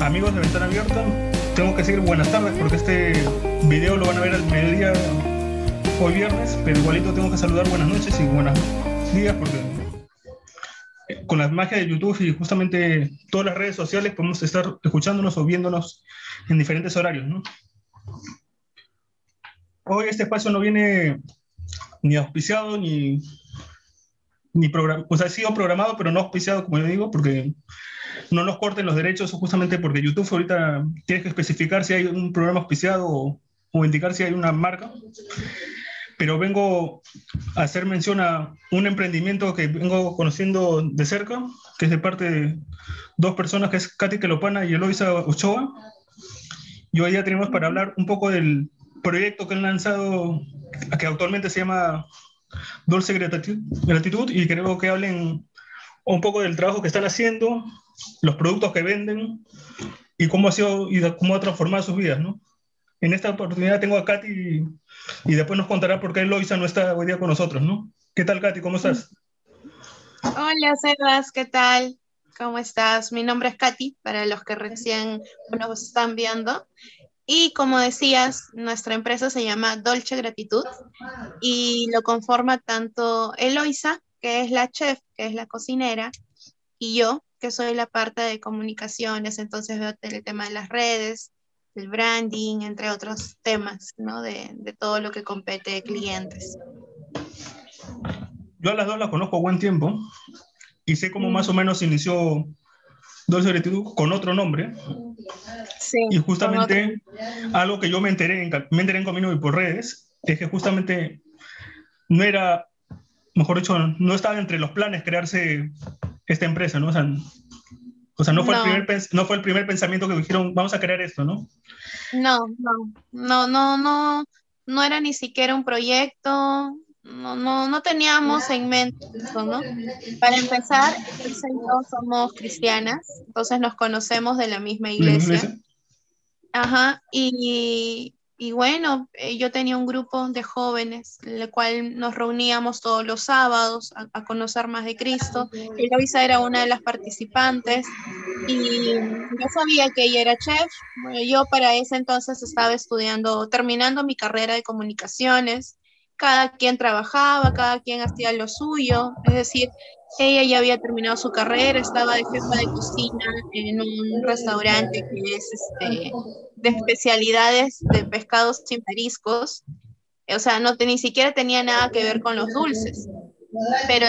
amigos de Ventana Abierta. Tengo que decir buenas tardes porque este video lo van a ver al mediodía hoy viernes, pero igualito tengo que saludar buenas noches y buenos días porque con la magia de YouTube y justamente todas las redes sociales podemos estar escuchándonos o viéndonos en diferentes horarios. Hoy este espacio no viene ni auspiciado ni, ni programado, o ha sido programado, pero no auspiciado, como yo digo, porque no nos corten los derechos justamente porque YouTube ahorita tiene que especificar si hay un programa auspiciado o, indicar si hay una marca. Pero vengo a hacer mención a un emprendimiento que vengo conociendo de cerca, que es de parte de dos personas, que es Katy Kelopana y Eloisa Ochoa. Y hoy ya tenemos para hablar un poco del proyecto que han lanzado, que actualmente se llama Dulce Gratitud, y creo que hablen un poco del trabajo que están haciendo, los productos que venden y cómo ha sido y cómo ha transformado sus vidas, ¿no? En esta oportunidad tengo a Katy y, después nos contará por qué Loisa no está hoy día con nosotros, ¿no? ¿Qué tal, Katy? ¿Cómo estás? Hola, Sebas, ¿qué tal? ¿Cómo estás? Mi nombre es Katy, para los que recién nos están viendo. Y como decías, nuestra empresa se llama Dolce Gratitud y lo conforma tanto Eloisa, que es la chef, que es la cocinera, y yo, que soy la parte de comunicaciones, entonces veo el tema de las redes, el branding, entre otros temas, ¿no? De, de todo lo que compete de clientes. Yo a las dos las conozco buen tiempo y sé cómo más o mm. menos inició Dolce Gratitud con otro nombre. Sí, y justamente algo que yo me enteré, en, me enteré en Camino y por redes, es que justamente no era, mejor dicho, no estaba entre los planes crearse esta empresa, ¿no? O sea, o sea no, fue El primer, no fue el primer pensamiento que dijeron, vamos a crear esto, ¿no? No, no, no, no, no, no era ni siquiera un proyecto, no, no, no teníamos en mente eso, ¿no? Para empezar, yo somos cristianas, entonces nos conocemos de la misma iglesia. Ajá, y, y bueno, eh, yo tenía un grupo de jóvenes, en el cual nos reuníamos todos los sábados a, conocer más de Cristo. Eloisa era una de las participantes y yo sabía que ella era chef. yo para ese entonces estaba estudiando, terminando mi carrera de comunicaciones. Cada quien trabajaba, cada quien hacía lo suyo. Es decir, ella ya había terminado su carrera, estaba de jefa de cocina en un restaurante que es este de especialidades de pescados sin mariscos, o sea, no ni siquiera tenía nada que ver con los dulces. Pero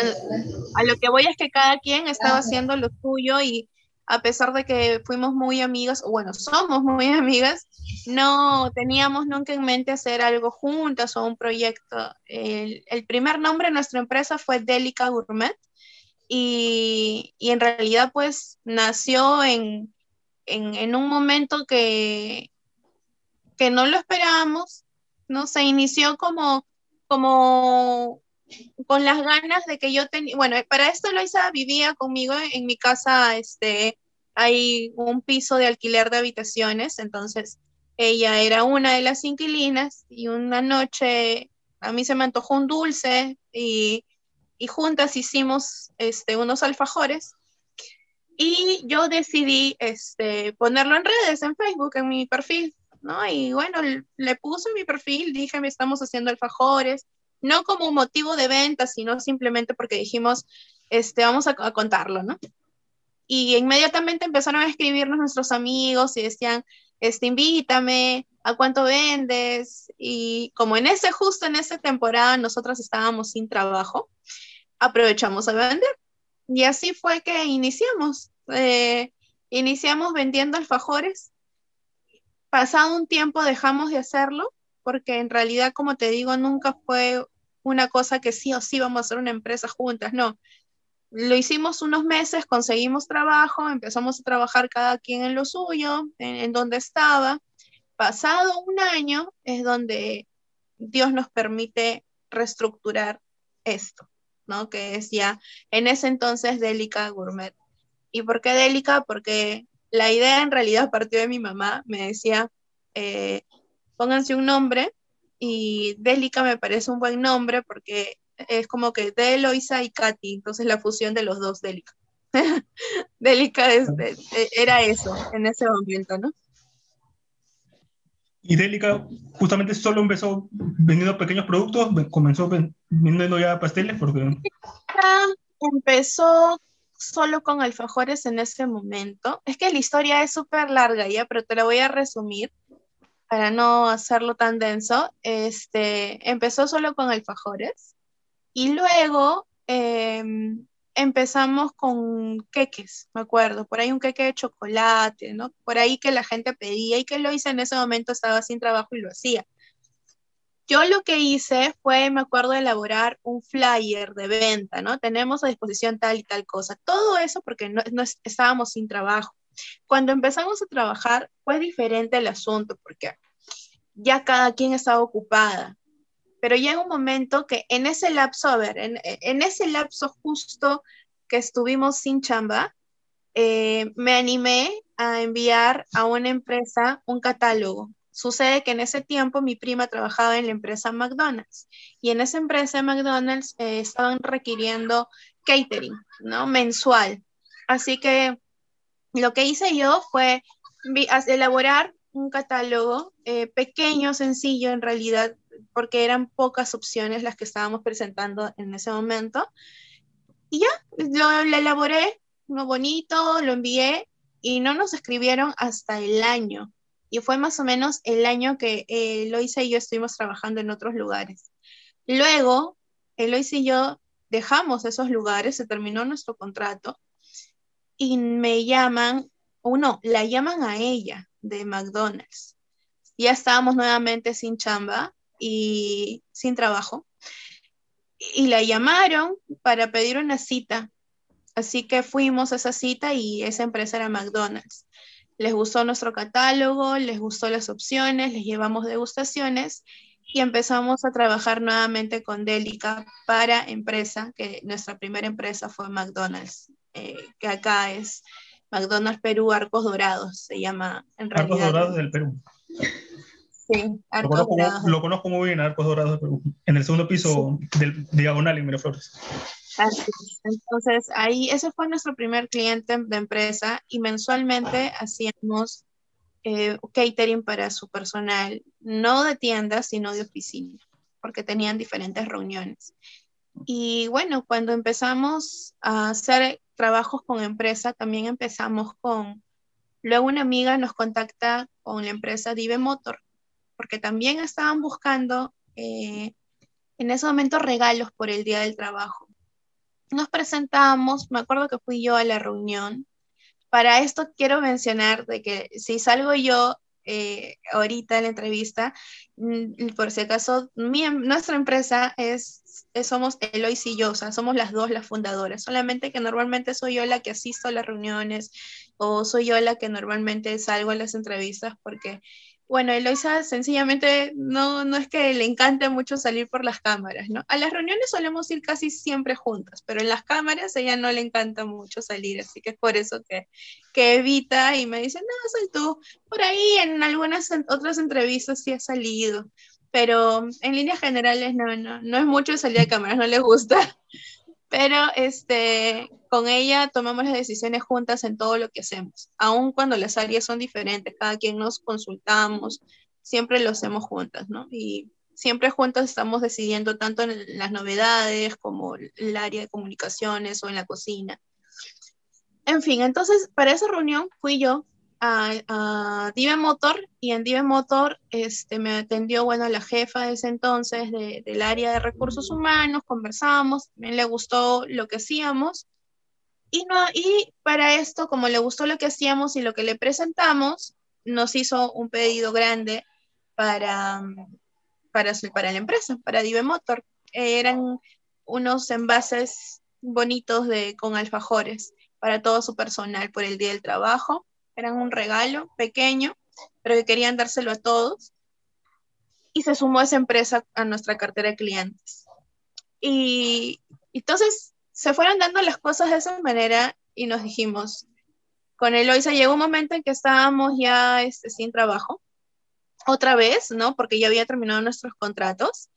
a lo que voy es que cada quien estaba haciendo lo suyo y a pesar de que fuimos muy amigas, o bueno, somos muy amigas, no teníamos nunca en mente hacer algo juntas o un proyecto. El, el primer nombre de nuestra empresa fue Delica Gourmet y, y en realidad pues nació en, en, un momento que, que no lo esperábamos, ¿no? Se inició como, como con las ganas de que yo tenía, bueno, para esto Loisa vivía conmigo en mi casa, este, hay un piso de alquiler de habitaciones, entonces ella era una de las inquilinas y una noche a mí se me antojó un dulce y, y juntas hicimos este, unos alfajores y yo decidí este, ponerlo en redes, en Facebook, en mi perfil, ¿no? Y bueno, le puse mi perfil, dije, me estamos haciendo alfajores, no como un motivo de venta, sino simplemente porque dijimos, este, vamos a, contarlo, ¿no? Y inmediatamente empezaron a escribirnos nuestros amigos y decían, este, invítame, ¿a cuánto vendes? Y como en ese, justo en esa temporada, nosotros estábamos sin trabajo, aprovechamos a vender. Y así fue que iniciamos. Eh, iniciamos vendiendo alfajores. Pasado un tiempo dejamos de hacerlo porque en realidad, como te digo, nunca fue una cosa que sí o sí vamos a hacer una empresa juntas, no. Lo hicimos unos meses, conseguimos trabajo, empezamos a trabajar cada quien en lo suyo, en, donde estaba. Pasado un año es donde Dios nos permite reestructurar esto. ¿no? Que es ya en ese entonces Delica Gourmet. ¿Y por qué Delica? Porque la idea en realidad partió de mi mamá, me decía, eh, pónganse un nombre y Delica me parece un buen nombre porque es como que de Eloisa y Katy, entonces la fusión de los dos Delica. Delica era eso en ese momento, ¿no? Y Delica justamente solo empezó vendiendo pequeños productos, comenzó vendiendo ya pasteles porque... Empezó solo con alfajores en ese momento. Es que la historia es súper larga ya, pero te la voy a resumir para no hacerlo tan denso. Este, empezó solo con alfajores y luego em, empezamos con queques, me acuerdo, por ahí un queque de chocolate, ¿no? Por ahí que la gente pedía y que lo hice en ese momento, estaba sin trabajo y lo hacía. Yo lo que hice fue, me acuerdo, elaborar un flyer de venta, ¿no? Tenemos a disposición tal y tal cosa. Todo eso porque no, estábamos sin trabajo. Cuando empezamos a trabajar fue diferente el asunto porque ya cada quien estaba ocupada pero llega un momento que en ese lapso, a ver, en, ese lapso justo que estuvimos sin chamba, eh, me animé a enviar a una empresa un catálogo. Sucede que en ese tiempo mi prima trabajaba en la empresa McDonald's y en esa empresa McDonald's eh, estaban requiriendo catering, ¿no? Mensual. Así que lo que hice yo fue elaborar un catálogo eh, pequeño, sencillo en realidad, porque eran pocas opciones las que estábamos presentando en ese momento. Y ya, lo, elaboré, uno bonito, lo envié y no nos escribieron hasta el año. Y fue más o menos el año que eh, y yo estuvimos trabajando en otros lugares. Luego, Eloisa y yo dejamos esos lugares, se terminó nuestro contrato y me llaman, o no, la llaman a ella de McDonald's. Ya estábamos nuevamente sin chamba y sin trabajo. Y la llamaron para pedir una cita. Así que fuimos a esa cita y esa empresa era McDonald's. Les gustó nuestro catálogo, les gustó las opciones, les llevamos degustaciones y empezamos a trabajar nuevamente con Delica para empresa, que nuestra primera empresa fue McDonald's, eh, que acá es McDonald's Perú Arcos Dorados, se llama en realidad. Arcos Dorados del Perú. Sí, Arcos lo, conozco, lo conozco, muy bien, Arcos Dorados del Perú, en el segundo piso del diagonal en Miraflores. Así. Entonces, ahí, ese fue nuestro primer cliente de empresa y mensualmente hacíamos eh, catering para su personal, no de tiendas, sino de oficina, porque tenían diferentes reuniones. Y bueno, cuando empezamos a hacer trabajos con empresa, también empezamos con, luego una amiga nos contacta con la empresa Dive Motor, porque también estaban buscando eh, en ese momento regalos por el Día del Trabajo. Nos presentamos, me acuerdo que fui yo a la reunión. Para esto quiero mencionar de que si salgo yo eh, ahorita en la entrevista, mm, por si acaso, nuestra empresa es somos Elois y yo, o sea, somos las dos las fundadoras, solamente que normalmente soy yo la que asisto a las reuniones o soy yo la que normalmente salgo a las entrevistas porque, bueno, Eloisa sencillamente no, no es que le encante mucho salir por las cámaras, ¿no? A las reuniones solemos ir casi siempre juntas, pero en las cámaras ella no le encanta mucho salir, así que es por eso que, que evita y me dice, no, soy tú. Por ahí en algunas otras entrevistas sí ha salido, pero en líneas generales no, no, no es mucho salir de cámaras, no le gusta. Pero este, con ella tomamos las decisiones juntas en todo lo que hacemos, aun cuando las áreas son diferentes, cada quien nos consultamos, siempre lo hacemos juntas, ¿no? Y siempre juntas estamos decidiendo tanto en las novedades como el área de comunicaciones o en la cocina. En fin, entonces para esa reunión fui yo a, Dive Motor y en Dive Motor este, me atendió, bueno, la jefa de ese entonces del área de recursos humanos, conversamos, también le gustó lo que hacíamos y, no, y para esto, como le gustó lo que hacíamos y lo que le presentamos, nos hizo un pedido grande para, para, para la empresa, para Dive Motor. eran unos envases bonitos de, con alfajores para todo su personal por el Día del Trabajo eran un regalo pequeño, pero que querían dárselo a todos. Y se sumó esa empresa a nuestra cartera de clientes. Y entonces se fueron dando las cosas de esa manera y nos dijimos, con Eloisa llegó un momento en que estábamos ya este, sin trabajo, otra vez, ¿no? Porque ya había terminado nuestros contratos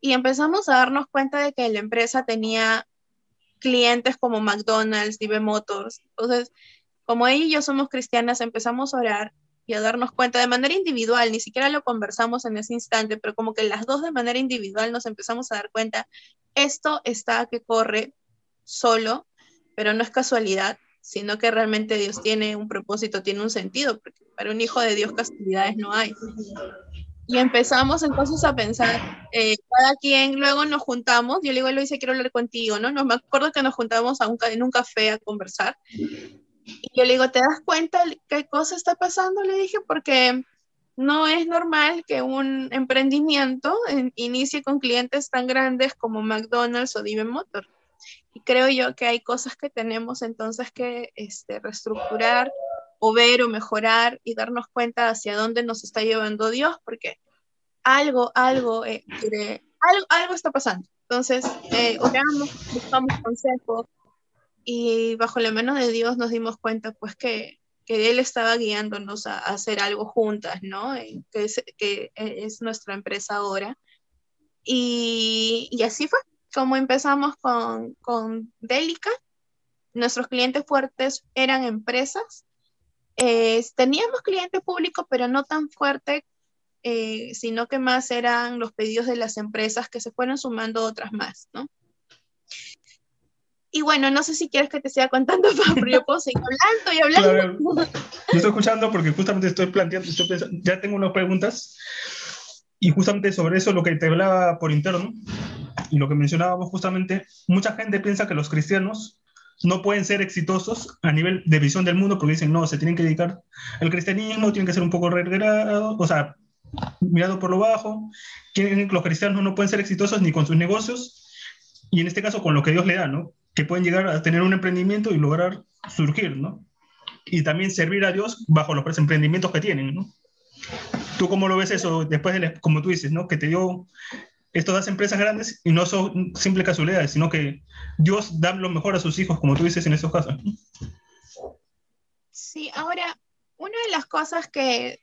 y empezamos a darnos cuenta de que la empresa tenía clientes como McDonald's, DB Motors. Entonces, como ella y yo somos cristianas, empezamos a orar y a darnos cuenta de manera individual, ni siquiera lo conversamos en ese instante, pero como que las dos de manera individual nos empezamos a dar cuenta, esto está que corre solo, pero no es casualidad, sino que realmente Dios tiene un propósito, tiene un sentido, porque para un hijo de Dios casualidades no hay. Y empezamos entonces a pensar, eh, cada quien, luego nos juntamos, yo le digo, Luisa, quiero hablar contigo, ¿no? no me acuerdo que nos juntamos a un, en un café a conversar. Y yo le digo, ¿te das cuenta qué cosa está pasando? Le dije, porque no es normal que un emprendimiento inicie con clientes tan grandes como McDonald's o Dive Motor. Y creo yo que hay cosas que tenemos entonces que este, reestructurar o ver o mejorar y darnos cuenta hacia dónde nos está llevando Dios, porque algo, algo, eh, algo, algo, está pasando. Entonces, eh, oramos, buscamos consejos y bajo la mano de Dios nos dimos cuenta pues que, que Él estaba guiándonos a, hacer algo juntas, ¿no? Que es, que es nuestra empresa ahora. Y, y así fue como empezamos con, con Delica. Nuestros clientes fuertes eran empresas teníamos cliente público, pero no tan fuerte, eh, sino que más eran los pedidos de las empresas que se fueron sumando otras más, ¿no? Y bueno, no sé si quieres que te siga contando, pero yo puedo seguir hablando y hablando. Claro, yo estoy escuchando porque justamente estoy planteando, ya tengo unas preguntas y justamente sobre eso lo que te hablaba por interno y lo que mencionábamos justamente, mucha gente piensa que los cristianos no pueden ser exitosos a nivel de visión del mundo porque dicen, no, se tienen que dedicar al cristianismo, tienen que ser un poco regrado, o sea, mirado por lo bajo, que los cristianos no pueden ser exitosos ni con sus negocios, y en este caso con lo que Dios le da, ¿no? Que pueden llegar a tener un emprendimiento y lograr surgir, ¿no? Y también servir a Dios bajo los emprendimientos que tienen, ¿no? ¿Tú cómo lo ves eso después de, como tú dices, ¿no? Que te dio estas empresas grandes y no son simples casualidades, sino que Dios da lo mejor a sus hijos, como tú dices en esos casos. Sí, ahora, una de las cosas que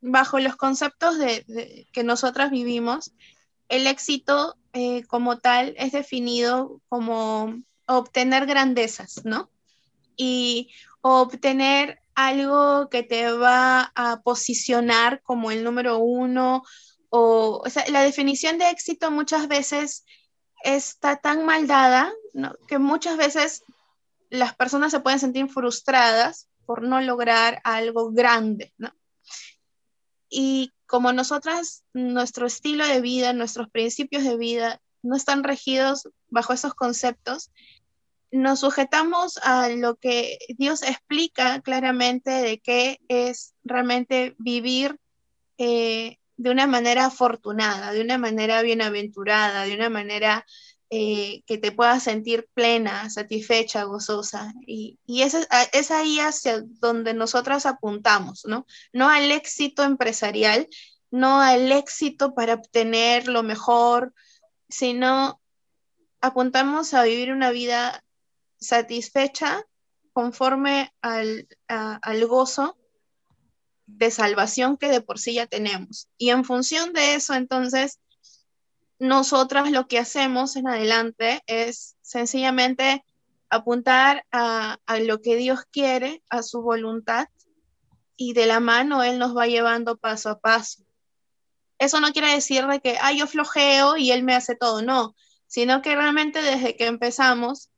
bajo los conceptos de, que nosotras vivimos, el éxito eh, como tal es definido como obtener grandezas, ¿no? Y obtener algo que te va a posicionar como el número uno o, sea, la definición de éxito muchas veces está tan mal dada que muchas veces las personas se pueden sentir frustradas por no lograr algo grande, ¿no? Y como nosotras, nuestro estilo de vida, nuestros principios de vida no están regidos bajo esos conceptos, nos sujetamos a lo que Dios explica claramente de qué es realmente vivir eh, de una manera afortunada, de una manera bienaventurada, de una manera eh, que te puedas sentir plena, satisfecha, gozosa. Y, y es, es, ahí hacia donde nosotras apuntamos, ¿no? No al éxito empresarial, no al éxito para obtener lo mejor, sino apuntamos a vivir una vida satisfecha conforme al, al gozo de salvación que de por sí ya tenemos. Y en función de eso, entonces, nosotras lo que hacemos en adelante es sencillamente apuntar a, lo que Dios quiere, a su voluntad, y de la mano Él nos va llevando paso a paso. Eso no quiere decir de que, ah, yo flojeo y Él me hace todo, no, sino que realmente desde que empezamos,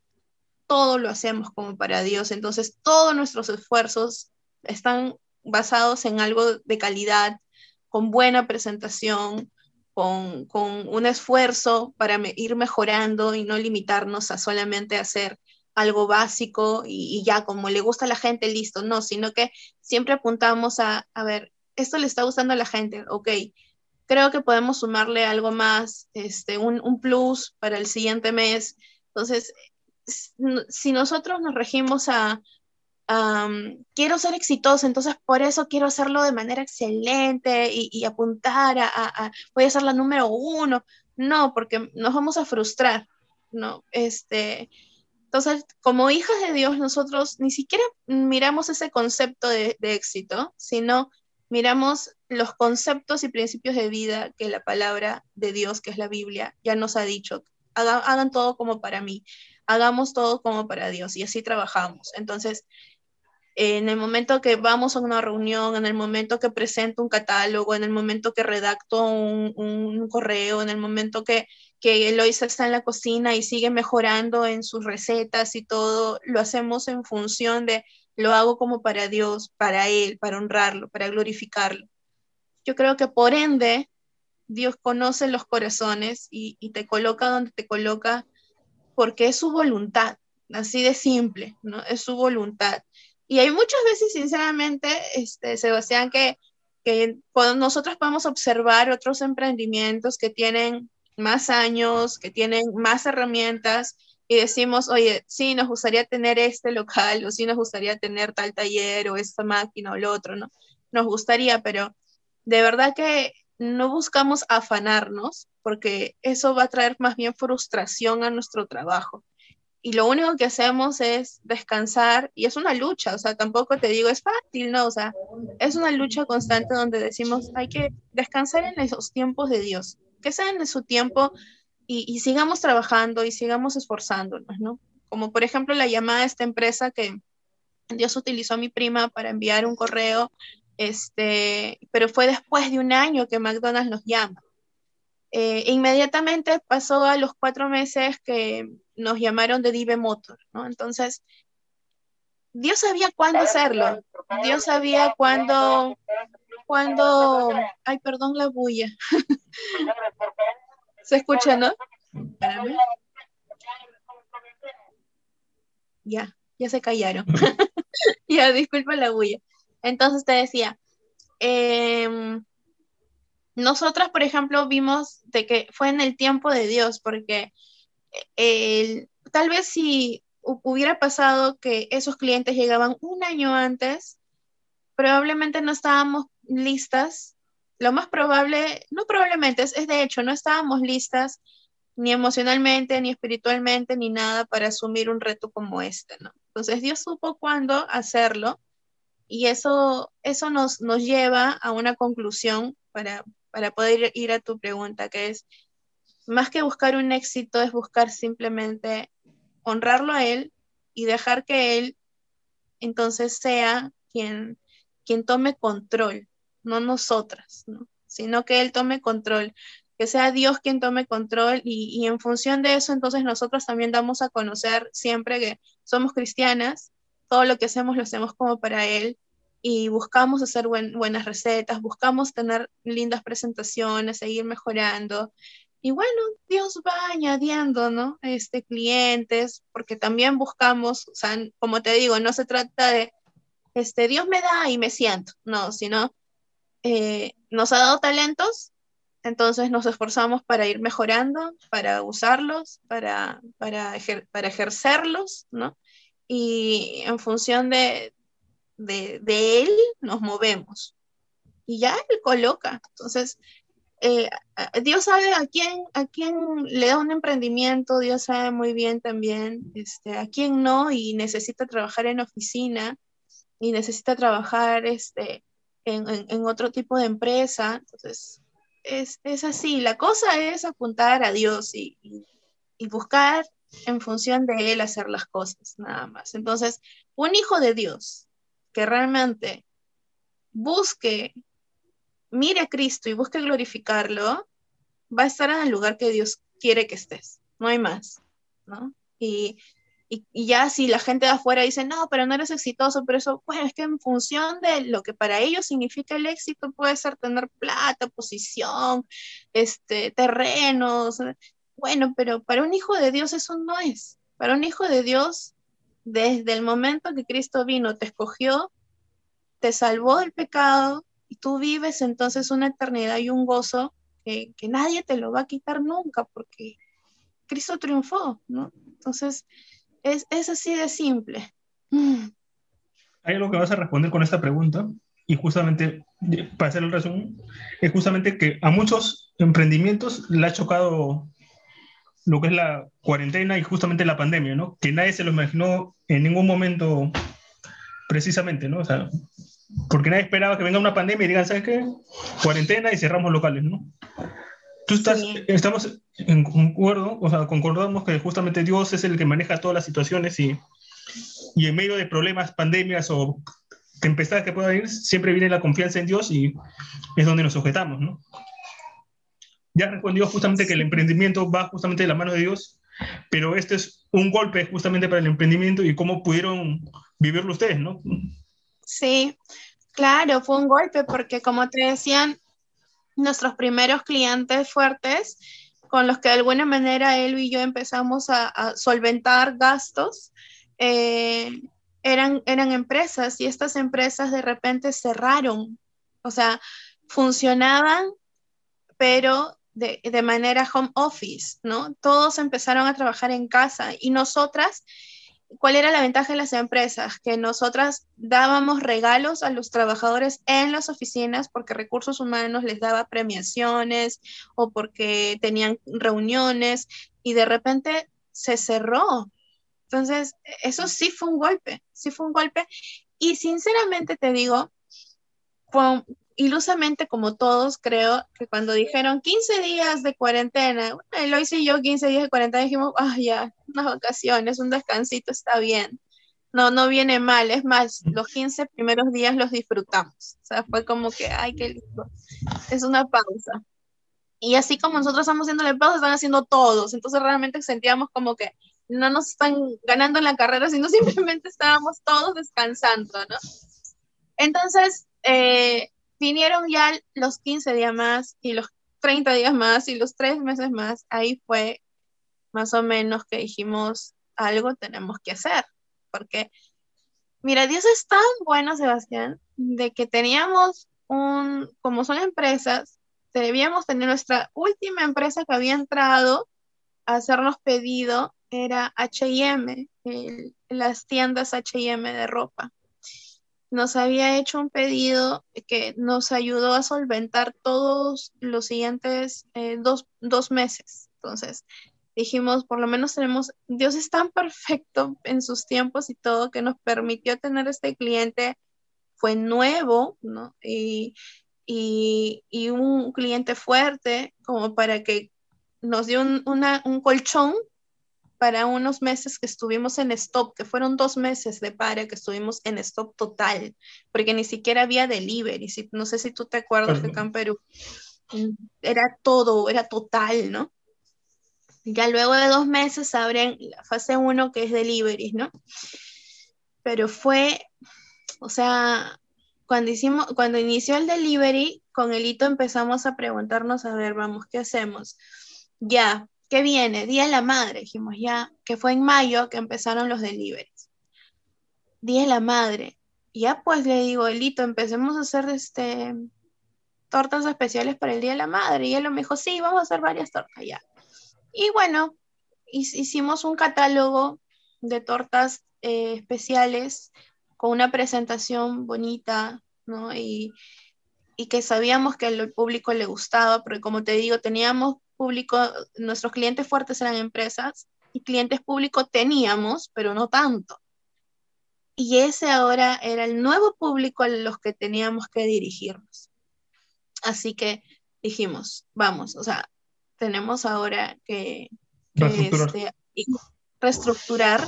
todo lo hacemos como para Dios. Entonces, todos nuestros esfuerzos están basados en algo de calidad, con buena presentación, con, un esfuerzo para ir mejorando y no limitarnos a solamente hacer algo básico y, ya como le gusta a la gente, listo, no, sino que siempre apuntamos a, a ver, esto le está gustando a la gente, ok, creo que podemos sumarle algo más, este, un, un plus para el siguiente mes. Entonces, si nosotros nos regimos a, quiero ser exitosa, entonces por eso quiero hacerlo de manera excelente y, apuntar a, voy a ser la número uno. No, porque nos vamos a frustrar, ¿no? Este, entonces, como hijas de Dios, nosotros ni siquiera miramos ese concepto de, éxito, sino miramos los conceptos y principios de vida que la palabra de Dios, que es la Biblia, ya nos ha dicho. Hagan, hagan todo como para mí hagamos todo como para Dios y así trabajamos. Entonces, en el momento que vamos a una reunión, en el momento que presento un catálogo, en el momento que redacto un, correo, en el momento que, que Eloisa está en la cocina y sigue mejorando en sus recetas y todo, lo hacemos en función de, lo hago como para Dios, para Él, para honrarlo, para glorificarlo. Yo creo que por ende, Dios conoce los corazones y, y te coloca donde te coloca porque es su voluntad, así de simple, ¿no? Es su voluntad. Y hay muchas veces, sinceramente, este, Sebastián, que, que nosotros podemos observar otros emprendimientos que tienen más años, que tienen más herramientas, y decimos, oye, sí, nos gustaría tener este local, o sí nos gustaría tener tal taller, o esta máquina, o lo otro, ¿no? Nos gustaría, pero de verdad que no buscamos afanarnos, porque eso va a traer más bien frustración a nuestro trabajo y lo único que hacemos es descansar y es una lucha, o sea, tampoco te digo es fácil, no, o sea, es una lucha constante donde decimos hay que descansar en esos tiempos de Dios, que sean en su tiempo y, y sigamos trabajando y sigamos esforzándonos, ¿no? Como por ejemplo la llamada de esta empresa que Dios utilizó a mi prima para enviar un correo, este, pero fue después de un año que McDonald's nos llama. Eh, inmediatamente pasó a los cuatro meses que nos llamaron de Dive Motor, ¿no? Entonces, Dios sabía cuándo hacerlo, Dios sabía cuándo, cuándo, ay, perdón la bulla. ¿Se escucha, no? Ya, ya se callaron. ya, disculpa la bulla. Entonces te decía, eh, nosotras, por ejemplo, vimos de que fue en el tiempo de Dios, porque eh, tal vez si hubiera pasado que esos clientes llegaban un año antes, probablemente no estábamos listas. Lo más probable, no probablemente, es, es de hecho, no estábamos listas ni emocionalmente, ni espiritualmente, ni nada para asumir un reto como este, ¿no? Entonces Dios supo cuándo hacerlo y eso, eso nos, nos lleva a una conclusión para, para poder ir a tu pregunta, que es, más que buscar un éxito, es buscar simplemente honrarlo a Él y dejar que Él entonces sea quien, quien tome control, no nosotras, sino que Él tome control, que sea Dios quien tome control y, y en función de eso entonces nosotros también damos a conocer siempre que somos cristianas, todo lo que hacemos lo hacemos como para Él y buscamos hacer buenas recetas, buscamos tener lindas presentaciones, seguir mejorando. Y bueno, Dios va añadiendo, ¿no? Este, clientes, porque también buscamos, o sea, como te digo, no se trata de, este, Dios me da y me siento, no, sino eh, nos ha dado talentos, entonces nos esforzamos para ir mejorando, para usarlos, para, para, para ejercerlos, ¿no? Y en función de, de, él nos movemos. Y ya él coloca. Entonces, eh, Dios sabe a quién, a quién le da un emprendimiento, Dios sabe muy bien también este, a quién no y necesita trabajar en oficina y necesita trabajar este, en, otro tipo de empresa. Entonces, es, así. La cosa es apuntar a Dios y, y buscar en función de Él hacer las cosas, nada más. Entonces, un hijo de Dios que realmente busque, mire a Cristo y busque glorificarlo, va a estar en el lugar que Dios quiere que estés, no hay más, ¿no? Y, ya si la gente de afuera dice, no, pero no eres exitoso, pero eso, bueno, es que en función de lo que para ellos significa el éxito, puede ser tener plata, posición, este, terrenos, bueno, pero para un hijo de Dios eso no es. Para un hijo de Dios desde el momento que Cristo vino, te escogió, te salvó del pecado tú vives entonces una eternidad y un gozo que, nadie te lo va a quitar nunca porque Cristo triunfó, ¿no? Entonces, es, así de simple. Hay algo que vas a responder con esta pregunta y justamente, para hacer el resumen, es justamente que a muchos emprendimientos le ha chocado lo que es la cuarentena y justamente la pandemia, ¿no? Que nadie se lo imaginó en ningún momento precisamente, ¿no? O sea, porque nadie esperaba que venga una pandemia y digan, ¿sabes qué? Cuarentena y cerramos locales, ¿no? Tú estás, estamos en concuerdo, o sea, concordamos que justamente Dios es el que maneja todas las situaciones y, y en medio de problemas, pandemias o tempestades que puedan ir, siempre viene la confianza en Dios y es donde nos sujetamos, ¿no? Ya respondió justamente que el emprendimiento va justamente de la mano de Dios, pero este es un golpe justamente para el emprendimiento y cómo pudieron vivirlo ustedes, ¿no? Sí, claro, fue un golpe porque como te decían, nuestros primeros clientes fuertes con los que de alguna manera él y yo empezamos a, solventar gastos, eh, eran, eran empresas y estas empresas de repente cerraron, o sea, funcionaban, pero de, de, manera home office, ¿no? Todos empezaron a trabajar en casa y nosotras ¿Cuál era la ventaja de las empresas? Que nosotras dábamos regalos a los trabajadores en las oficinas porque recursos humanos les daba premiaciones o porque tenían reuniones y de repente se cerró. Entonces, eso sí fue un golpe, sí fue un golpe. Y sinceramente te digo, fue, ilusamente como todos, creo que cuando dijeron 15 días de cuarentena, bueno, Eloise y yo 15 días de cuarentena dijimos, ah, ya, unas vacaciones, un descansito está bien. No, no viene mal, es más, los 15 primeros días los disfrutamos. O sea, fue como que, ay, qué lindo. Es una pausa. Y así como nosotros estamos haciendo la pausa, están haciendo todos. Entonces realmente sentíamos como que no nos están ganando en la carrera, sino simplemente estábamos todos descansando, ¿no? Entonces, eh, vinieron ya los 15 días más y los 30 días más y los 3 meses más, ahí fue más o menos que dijimos, algo tenemos que hacer, porque, mira, Dios es tan bueno, Sebastián, de que teníamos un, como son empresas, debíamos tener nuestra última empresa que había entrado a hacernos pedido, era HM, las tiendas HM de ropa nos había hecho un pedido que nos ayudó a solventar todos los siguientes eh, dos, dos, meses. Entonces, dijimos, por lo menos tenemos, Dios es tan perfecto en sus tiempos y todo que nos permitió tener este cliente, fue nuevo, ¿no? Y, y, y un cliente fuerte como para que nos dio un, una, un colchón para unos meses que estuvimos en stop, que fueron dos meses de para que estuvimos en stop total, porque ni siquiera había delivery. no sé si tú te acuerdas que acá en Perú era todo, era total, ¿no? Ya luego de dos meses abren la fase 1 que es delivery, ¿no? Pero fue, o sea, cuando, hicimos, cuando inició el delivery, con el hito empezamos a preguntarnos, a ver, vamos, ¿qué hacemos? Ya, ¿Qué viene? Día de la Madre, dijimos ya, que fue en mayo que empezaron los deliveries. Día de la Madre. Ya pues le digo, Elito, empecemos a hacer este, tortas especiales para el Día de la Madre. Y él me dijo, sí, vamos a hacer varias tortas ya. Y bueno, hicimos un catálogo de tortas eh, especiales con una presentación bonita, ¿no? Y, y que sabíamos que al público le gustaba, porque como te digo, teníamos público, nuestros clientes fuertes eran empresas y clientes públicos teníamos, pero no tanto. Y ese ahora era el nuevo público a los que teníamos que dirigirnos. Así que dijimos, vamos, o sea, tenemos ahora que, reestructurar,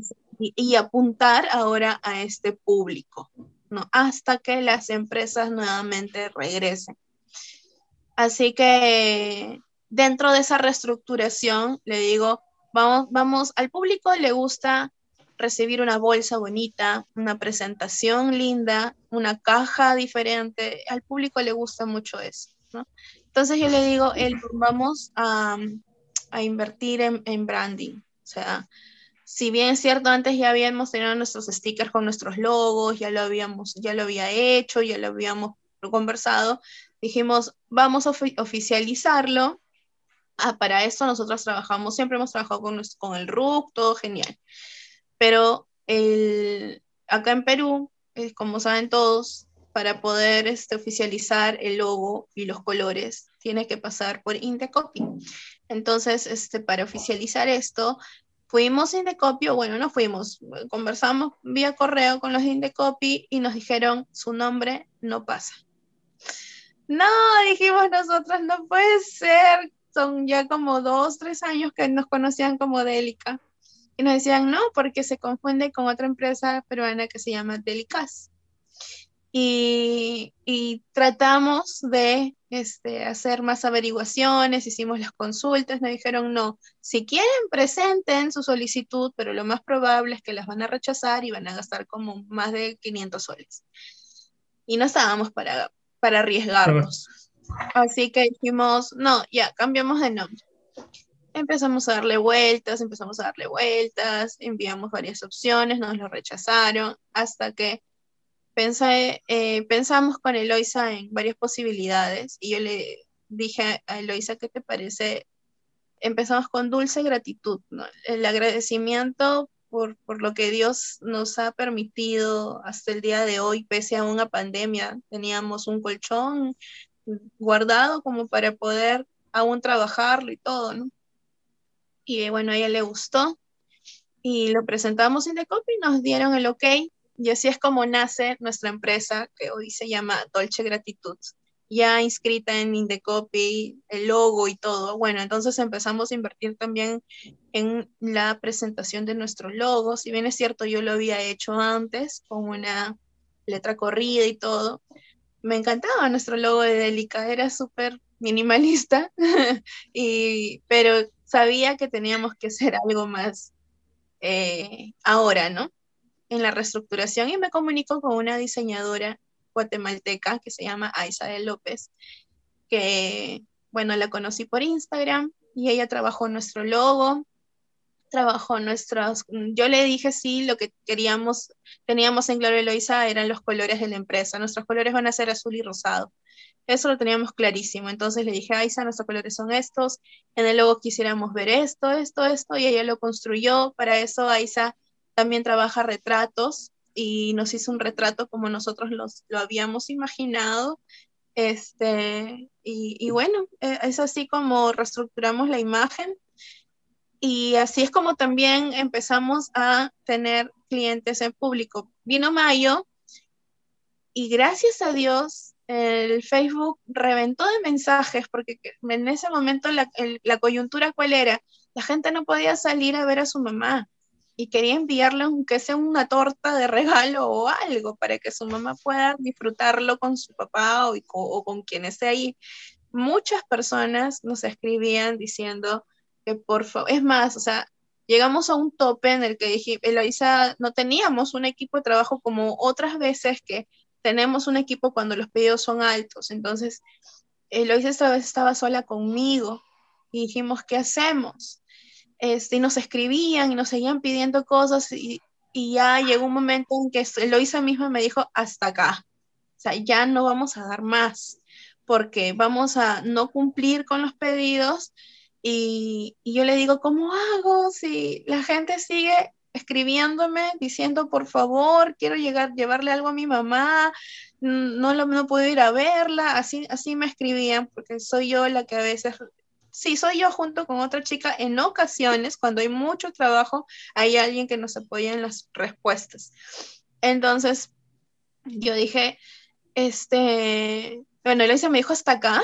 este, y, y, apuntar ahora a este público, ¿no? Hasta que las empresas nuevamente regresen. Así que dentro de esa reestructuración, le digo, vamos, vamos, al público le gusta recibir una bolsa bonita, una presentación linda, una caja diferente, al público le gusta mucho eso, ¿no? Entonces yo le digo, el, vamos a, a invertir en, en, branding, o sea, si bien es cierto, antes ya habíamos tenido nuestros stickers con nuestros logos, ya lo habíamos, ya lo había hecho, ya lo habíamos conversado, dijimos, vamos a oficializarlo Ah, para esto nosotros trabajamos, siempre hemos trabajado con, con el RUC, todo genial. Pero el, acá en Perú, eh, como saben todos, para poder este, oficializar el logo y los colores, tiene que pasar por Indecopy. Entonces, este, para oficializar esto, fuimos a Indecopy, bueno, no fuimos, conversamos vía correo con los de Indecopy y nos dijeron, su nombre no pasa. No, dijimos nosotros, no puede ser. Son ya como dos, tres años que nos conocían como Delica. Y nos decían, no, porque se confunde con otra empresa peruana que se llama Delicas. Y, tratamos de este, hacer más averiguaciones, hicimos las consultas, nos dijeron, no, si quieren presenten su solicitud, pero lo más probable es que las van a rechazar y van a gastar como más de 500 soles. Y no estábamos para, para arriesgarnos. Así que dijimos, no, ya, cambiamos de nombre. Empezamos a darle vueltas, empezamos a darle vueltas, enviamos varias opciones, nos lo rechazaron, hasta que pensé, eh, pensamos con Eloisa en varias posibilidades y yo le dije a Eloisa, ¿qué te parece? Empezamos con dulce gratitud, el agradecimiento por, por, lo que Dios nos ha permitido hasta el día de hoy, pese a una pandemia. Teníamos un colchón guardado como para poder aún trabajarlo y todo. Y bueno, a ella le gustó y lo presentamos en The Copy nos dieron el ok. Y así es como nace nuestra empresa, que hoy se llama Dolce Gratitud ya inscrita en Indecopy, el logo y todo. Bueno, entonces empezamos a invertir también en la presentación de nuestro logo. Si bien es cierto, yo lo había hecho antes con una letra corrida y todo. Me encantaba nuestro logo de Delica, era súper minimalista, y, pero sabía que teníamos que hacer algo más eh, ahora, ¿no? En la reestructuración y me comunico con una diseñadora guatemalteca que se llama Aisabel López, que, bueno, la conocí por Instagram y ella trabajó nuestro logo, trabajó nuestros, yo le dije sí, lo que queríamos, teníamos en Gloria Eloisa eran los colores de la empresa, nuestros colores van a ser azul y rosado. Eso lo teníamos clarísimo. Entonces le dije, Aisa, nuestros colores son estos. En el logo quisiéramos ver esto, esto, esto. Y ella lo construyó. Para eso Aisa también trabaja retratos y nos hizo un retrato como nosotros los, lo habíamos imaginado. Este, y, bueno, eh, es así como reestructuramos la imagen y así es como también empezamos a tener clientes en público. Vino mayo y gracias a Dios el Facebook reventó de mensajes porque en ese momento la, la coyuntura cuál era, la gente no podía salir a ver a su mamá y quería enviarle aunque sea una torta de regalo o algo para que su mamá pueda disfrutarlo con su papá o, con quien esté ahí. Muchas personas nos escribían diciendo que por favor, es más, o sea, llegamos a un tope en el que dije, Eloisa, no teníamos un equipo de trabajo como otras veces que tenemos un equipo cuando los pedidos son altos. Entonces, Eloisa esta vez estaba sola conmigo y dijimos, ¿qué hacemos? Este, y nos escribían y nos seguían pidiendo cosas y, y ya llegó un momento en que Eloisa misma me dijo, hasta acá, o sea, ya no vamos a dar más, porque vamos a no cumplir con los pedidos y, y yo le digo, ¿cómo hago si la gente sigue escribiéndome diciendo, por favor, quiero llegar, llevarle algo a mi mamá, no, lo, no puedo ir a verla, así, así me escribían, porque soy yo la que a veces sí, soy yo junto con otra chica. En ocasiones, cuando hay mucho trabajo, hay alguien que nos apoya en las respuestas. Entonces, yo dije, este, bueno, Elisa me dijo hasta acá,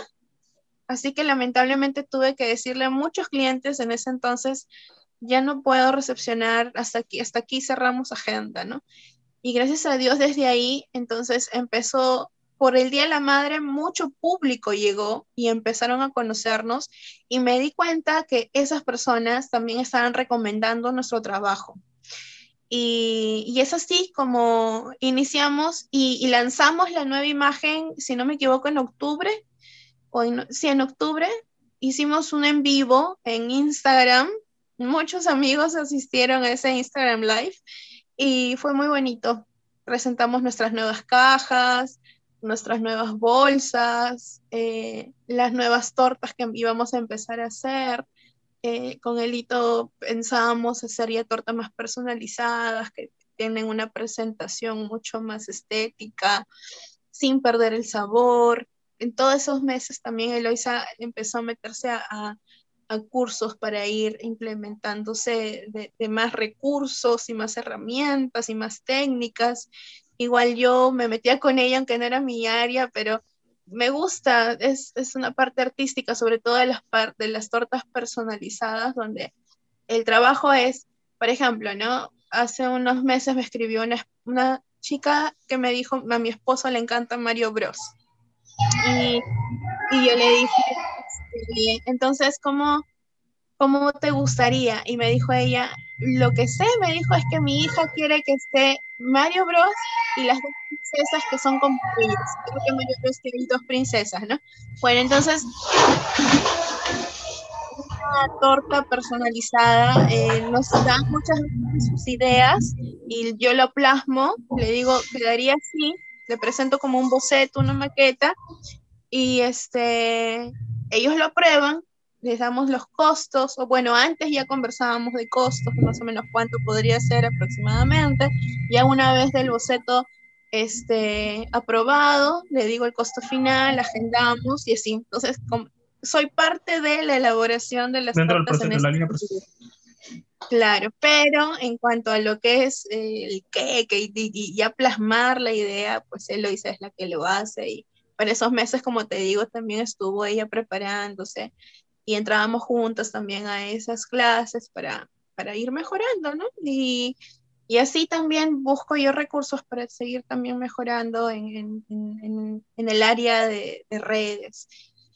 así que lamentablemente tuve que decirle a muchos clientes en ese entonces, ya no puedo recepcionar, hasta aquí, hasta aquí cerramos agenda, ¿no? Y gracias a Dios desde ahí, entonces empezó por el Día de la Madre mucho público llegó y empezaron a conocernos y me di cuenta que esas personas también estaban recomendando nuestro trabajo. Y, es así como iniciamos y, lanzamos la nueva imagen, si no me equivoco, en octubre, o en, sí, en octubre, hicimos un en vivo en Instagram. Muchos amigos asistieron a ese Instagram Live y fue muy bonito. Presentamos nuestras nuevas cajas, nuestras nuevas bolsas, eh, las nuevas tortas que íbamos a empezar a hacer. Eh, con el hito pensábamos hacer ya tortas más personalizadas, que tienen una presentación mucho más estética, sin perder el sabor. En todos esos meses también Eloisa empezó a meterse a, cursos para ir implementándose de, más recursos y más herramientas y más técnicas igual yo me metía con ella, aunque no era mi área, pero me gusta, es, es, una parte artística, sobre todo de las, de las tortas personalizadas, donde el trabajo es, por ejemplo, ¿no? Hace unos meses me escribió una, una chica que me dijo, a mi esposo le encanta Mario Bros. Y, y yo le dije, este, entonces, ¿cómo, ¿cómo te gustaría? Y me dijo ella, lo que sé, me dijo, es que mi hija quiere que esté Mario Bros y las dos princesas que son ellas. Creo que Mario Bros tiene dos princesas, ¿no? Bueno, entonces, una torta personalizada, eh, nos da muchas veces sus ideas y yo lo plasmo, le digo, quedaría así, le presento como un boceto, una maqueta y este, ellos lo aprueban les damos los costos, o bueno, antes ya conversábamos de costos, más o menos cuánto podría ser aproximadamente, ya una vez del boceto este, aprobado, le digo el costo final, agendamos y así. Entonces, soy parte de la elaboración de las Dentro del en la línea Claro, pero en cuanto a lo que es el qué, y, y, ya plasmar la idea, pues Eloisa es la que lo hace y para esos meses, como te digo, también estuvo ella preparándose y entrábamos juntos también a esas clases para, para ir mejorando, ¿no? Y, y, así también busco yo recursos para seguir también mejorando en, en, en, el área de, de, redes.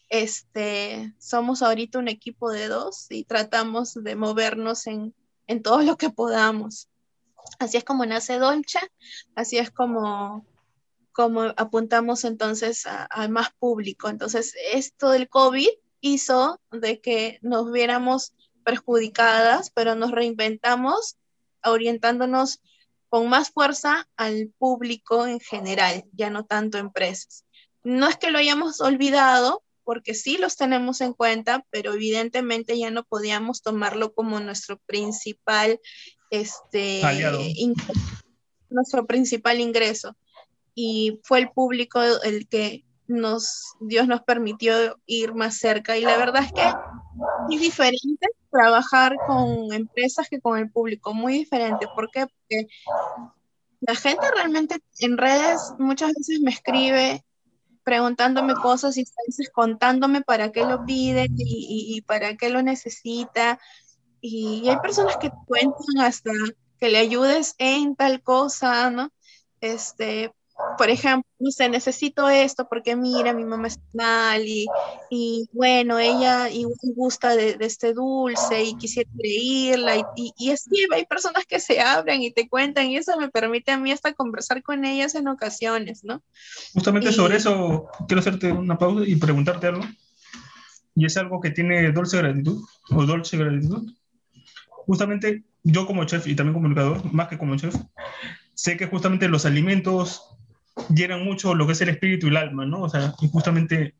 Este, somos ahorita un equipo de dos y tratamos de movernos en, en todo lo que podamos. Así es como nace Dolce, así es como, como apuntamos entonces a más público. Entonces, esto del COVID hizo de que nos viéramos perjudicadas, pero nos reinventamos orientándonos con más fuerza al público en general, ya no tanto empresas. No es que lo hayamos olvidado, porque sí los tenemos en cuenta, pero evidentemente ya no podíamos tomarlo como nuestro principal, este, nuestro principal ingreso. Y fue el público el que Dios nos permitió ir más cerca y la verdad es que es diferente trabajar con empresas que con el público, muy diferente. ¿Por qué? Porque la gente realmente en redes muchas veces me escribe preguntándome cosas y a contándome para qué lo pide y, y, para qué lo necesita. Y hay personas que cuentan hasta que le ayudes en tal cosa, ¿no? Este, por ejemplo, no sé, necesito esto porque mira, mi mamá está mal y, y bueno, ella y gusta de, de, este dulce y quisiera reírla y, y, y así hay personas que se abren y te cuentan y eso me permite a mí hasta conversar con ellas en ocasiones, ¿no? Justamente sobre eso quiero hacerte una pausa y preguntarte algo. Y es algo que tiene dulce gratitud o dulce gratitud. Justamente yo como chef y también comunicador, más que como chef, sé que justamente los alimentos llenan mucho lo que es el espíritu y el alma, ¿no? O sea, justamente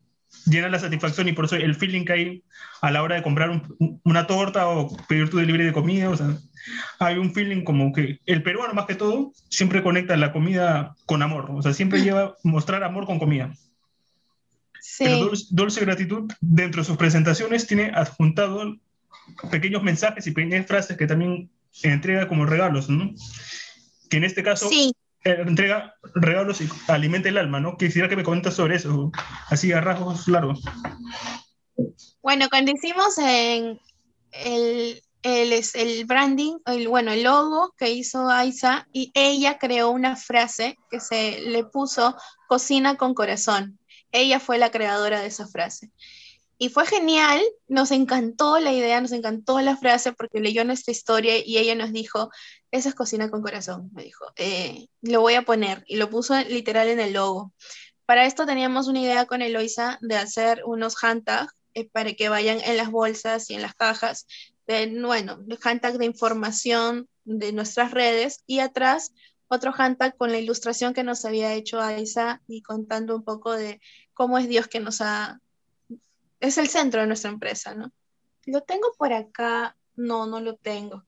llenan la satisfacción y por eso el feeling que hay a la hora de comprar un, una torta o pedir tu delivery de comida, o sea, hay un feeling como que el peruano más que todo siempre conecta la comida con amor, o sea, siempre lleva mostrar amor con comida. Sí. Pero Dulce, Gratitud, dentro de sus presentaciones, tiene adjuntado pequeños mensajes y pequeñas frases que también entrega como regalos, ¿no? Que en este caso sí. Eh, entrega regalos y alimenta el alma, ¿no? Quisiera que me comentas sobre eso, así a rasgos largos. Bueno, cuando hicimos en el, el, el branding, el, bueno, el logo que hizo Aiza, y ella creó una frase que se le puso cocina con corazón. Ella fue la creadora de esa frase. Y fue genial, nos encantó la idea, nos encantó la frase porque leyó nuestra historia y ella nos dijo, esa es cocina con corazón, me dijo, eh, lo voy a poner y lo puso literal en el logo. Para esto teníamos una idea con Eloisa de hacer unos handtags eh, para que vayan en las bolsas y en las cajas, de, bueno, handtag de información de nuestras redes y atrás otro handtag con la ilustración que nos había hecho Aisa y contando un poco de cómo es Dios que nos ha es el centro de nuestra empresa, ¿no? Lo tengo por acá, no, no lo tengo.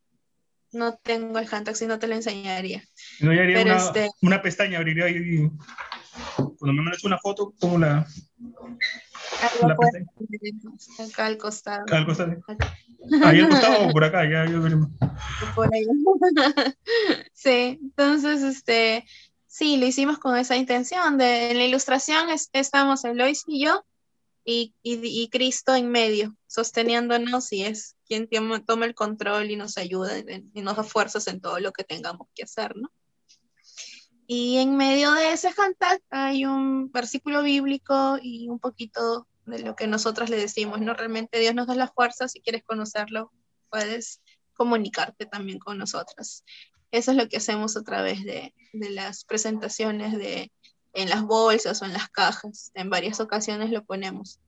No tengo el handtag, si no te lo enseñaría. No, yo haría una, este... una, pestaña, abriría ahí. Cuando me mandes una foto, pongo la. la acá al costado. Acá al costado. Acá. Ahí al costado o por acá, ya, ya veremos. Por ahí. sí, entonces, este, Sí, lo hicimos con esa intención. De, en la ilustración estamos Elois y yo, y, y, Cristo en medio, sosteniéndonos y es quien toma el control y nos ayuda y nos da fuerzas en todo lo que tengamos que hacer, ¿no? Y en medio de ese hashtag hay un versículo bíblico y un poquito de lo que nosotros le decimos, ¿no? Realmente Dios nos da la fuerza, si quieres conocerlo, puedes comunicarte también con nosotros. Eso es lo que hacemos a través de, de las presentaciones de, en las bolsas o en las cajas. En varias ocasiones lo ponemos.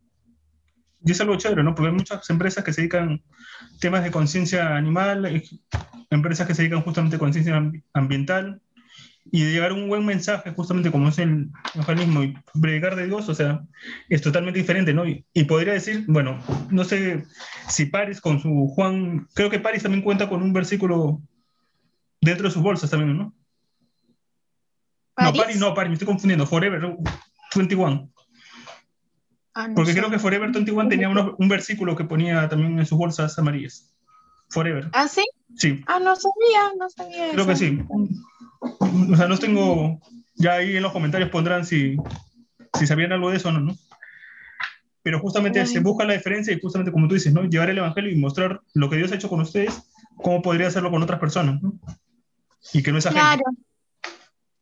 Y es algo chévere, ¿no? Porque hay muchas empresas que se dedican temas de conciencia animal, empresas que se dedican justamente a conciencia ambiental, y de llevar un buen mensaje, justamente como es el evangelismo y predicar de Dios, o sea, es totalmente diferente, ¿no? Y, podría decir, bueno, no sé si Paris con su Juan, creo que Paris también cuenta con un versículo dentro de sus bolsas también, ¿no? No, Paris no, Paris, me estoy confundiendo, Forever 21. Ah, Porque creo que Forever 21 tenía un versículo que ponía también en sus bolsas amarillas. Forever. ¿Ah, sí? Sí. Ah, no sabía, no sabía. Creo que sí. O sea, no tengo. Ya ahí en los comentarios pondrán si, si sabían algo de eso o no, ¿no? Pero justamente se busca la diferencia y justamente como tú dices, ¿no? Llevar el evangelio y mostrar lo que Dios ha hecho con ustedes, cómo podría hacerlo con otras personas, ¿no? Y que no es ajeno. Claro.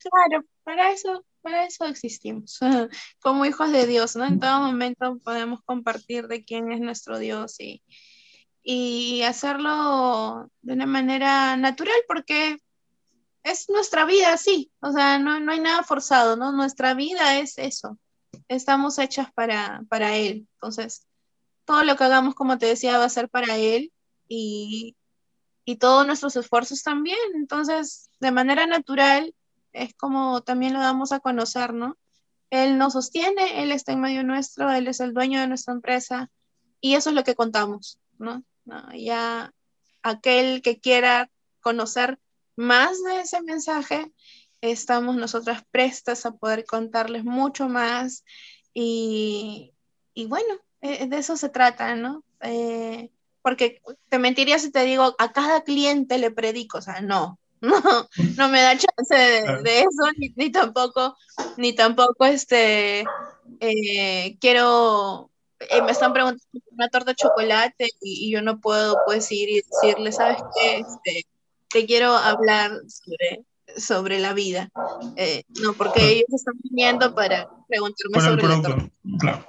Claro, para eso, para eso existimos, como hijos de Dios, ¿no? En todo momento podemos compartir de quién es nuestro Dios y, y hacerlo de una manera natural porque es nuestra vida así, o sea, no, no, hay nada forzado, ¿no? Nuestra vida es eso, estamos hechas para, para Él, entonces todo lo que hagamos, como te decía, va a ser para Él y, y todos nuestros esfuerzos también, entonces de manera natural es como también lo damos a conocer, ¿no? Él nos sostiene, Él está en medio nuestro, Él es el dueño de nuestra empresa y eso es lo que contamos, ¿no? ya aquel que quiera conocer más de ese mensaje, estamos nosotras prestas a poder contarles mucho más y, y bueno, eh, de eso se trata, ¿no? Eh, porque te mentiría si te digo, a cada cliente le predico, o sea, no, no, no me da chance de, eso, ni, tampoco, ni tampoco este, eh, quiero, eh, me están preguntando una torta de chocolate y, yo no puedo pues ir y decirle, ¿sabes qué? Este, te quiero hablar sobre, sobre la vida. Eh, no, porque ellos están viniendo para preguntarme sobre la torta. Claro.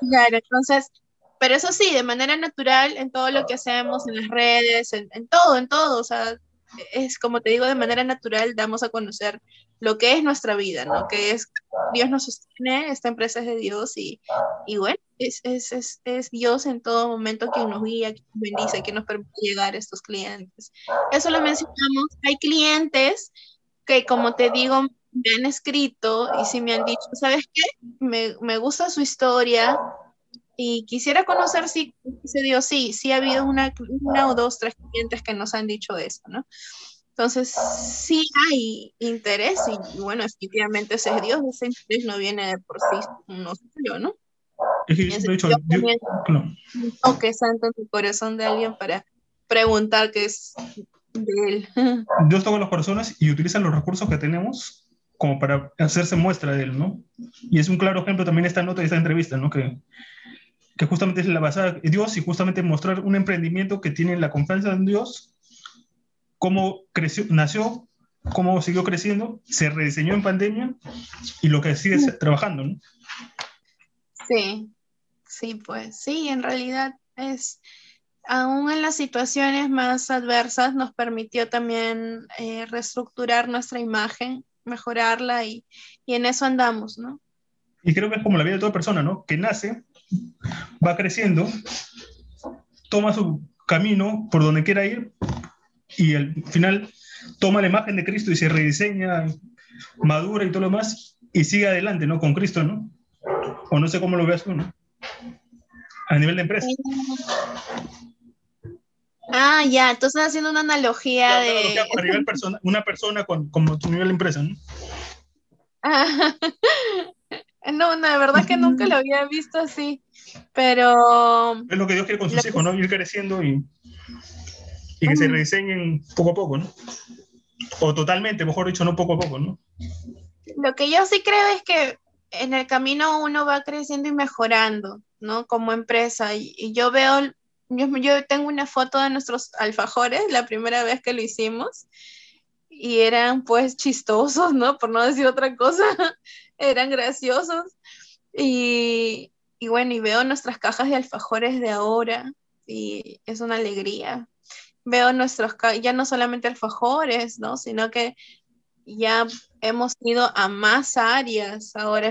claro, entonces pero eso sí, de manera natural, en todo lo que hacemos, en las redes, en, en, todo, en todo, o sea, es como te digo, de manera natural damos a conocer lo que es nuestra vida, ¿no? Que es, Dios nos sostiene, esta empresa es de Dios y, y bueno, es, es, es, es, Dios en todo momento quien nos guía, quien nos bendice, quien nos permite llegar a estos clientes. Eso lo mencionamos, hay clientes que como te digo, me han escrito y si me han dicho, ¿sabes qué? Me, me gusta su historia, y quisiera conocer si se dio, sí, sí ha habido una, una o dos, tres clientes que nos han dicho eso, ¿no? Entonces, sí hay interés y, bueno, efectivamente ese es Dios, ese interés no viene de por sí, no sé yo, ¿no? Es que yo, dicho, un toque santo en tu corazón de alguien para preguntar qué es de él. Dios toca a las personas y utiliza los recursos que tenemos como para hacerse muestra de él, ¿no? Y es un claro ejemplo también esta nota y esta entrevista, ¿no? Que que justamente es la basada en Dios y justamente mostrar un emprendimiento que tiene la confianza en Dios, cómo creció, nació, cómo siguió creciendo, se rediseñó en pandemia y lo que sigue trabajando, ¿no? Sí, sí, pues sí, en realidad es, aún en las situaciones más adversas, nos permitió también eh, reestructurar nuestra imagen, mejorarla y, y en eso andamos, ¿no? Y creo que es como la vida de toda persona, ¿no? Que nace va creciendo, toma su camino por donde quiera ir y al final toma la imagen de Cristo y se rediseña, madura y todo lo demás y sigue adelante, ¿no? Con Cristo, ¿no? O no sé cómo lo veas tú, ¿no? A nivel de empresa. Ah, ya, entonces haciendo una analogía de... Una persona, con, como tu nivel de empresa, ¿no? Ah, no, no, de verdad que nunca lo había visto así, pero... Es lo que Dios quiere con sus hijos, ¿no? Ir creciendo y, y que se rediseñen poco a poco, ¿no? o totalmente, mejor dicho, no poco a poco, ¿no? Lo que yo sí creo es que en el camino uno va creciendo y mejorando, ¿no? Como empresa. Y, yo veo, yo, yo, tengo una foto de nuestros alfajores, la primera vez que lo hicimos, y eran pues chistosos, ¿no? Por no decir otra cosa, eran graciosos. Y, y bueno, y veo nuestras cajas de alfajores de ahora, y es una alegría. Veo nuestros, ya no solamente alfajores, ¿no? Sino que ya hemos ido a más áreas. Ahora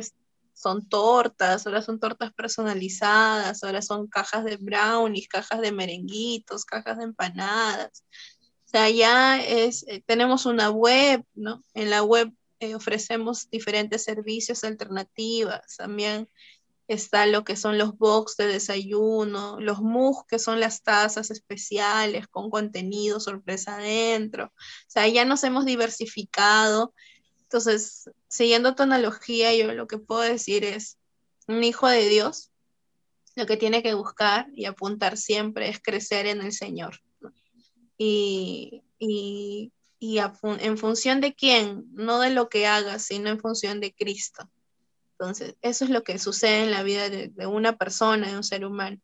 son tortas, ahora son tortas personalizadas, ahora son cajas de brownies, cajas de merenguitos, cajas de empanadas. O sea, ya es, eh, tenemos una web, ¿no? En la web eh, ofrecemos diferentes servicios alternativas. También está lo que son los box de desayuno, los mugs, que son las tazas especiales con contenido sorpresa adentro. O sea, ya nos hemos diversificado. Entonces, siguiendo tu analogía, yo lo que puedo decir es, un hijo de Dios, lo que tiene que buscar y apuntar siempre es crecer en el Señor. Y, y, y en función de quién, no de lo que hagas, sino en función de Cristo. Entonces, eso es lo que sucede en la vida de, una persona, de un ser humano.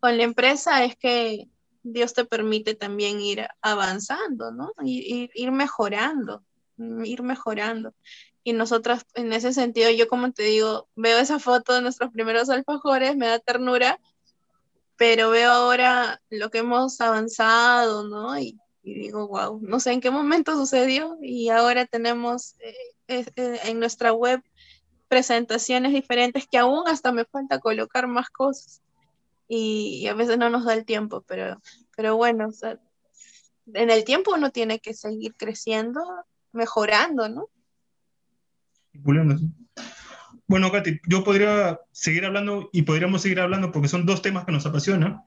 Con la empresa es que Dios te permite también ir avanzando, ¿no? Ir, ir, mejorando, ir mejorando. Y nosotras, en ese sentido, yo como te digo, veo esa foto de nuestros primeros alfajores, me da ternura, pero veo ahora lo que hemos avanzado, ¿no? Y, digo, wow, no sé en qué momento sucedió y ahora tenemos eh, eh, en nuestra web presentaciones diferentes que aún hasta me falta colocar más cosas y, a veces no nos da el tiempo, pero, pero bueno, en el tiempo uno tiene que seguir creciendo, mejorando, ¿no? Bueno, Katy, yo podría seguir hablando y podríamos seguir hablando porque son dos temas que nos apasionan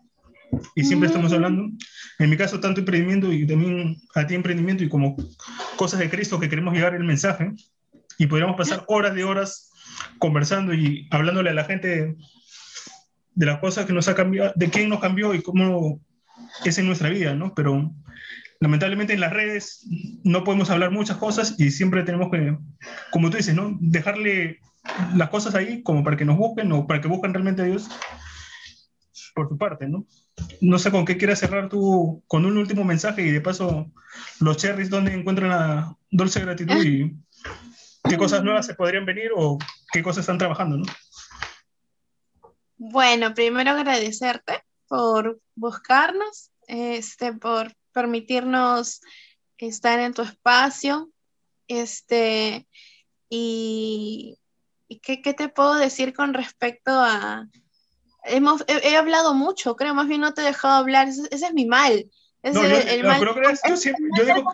y siempre estamos hablando. En mi caso, tanto emprendimiento y también a ti emprendimiento y como cosas de Cristo que queremos llegar el mensaje y podríamos pasar horas de horas conversando y hablándole a la gente de las cosas que nos ha cambiado, de quién nos cambió y cómo es en nuestra vida, ¿no? Pero lamentablemente en las redes no podemos hablar muchas cosas y siempre tenemos que, como tú dices, ¿no? Dejarle las cosas ahí como para que nos busquen o para que busquen realmente a Dios por tu parte, ¿no? No sé con qué quieras cerrar tú, con un último mensaje y de paso los cherries donde encuentran la dulce gratitud y qué cosas nuevas se podrían venir o qué cosas están trabajando, ¿no? Bueno, primero agradecerte por buscarnos, este, por permitirnos estar en tu espacio, este, y, qué, te puedo decir con respecto a... Hemos, he, hablado mucho, creo, más bien no te he dejado hablar, ese, es mi mal. no, el, mal, yo, digo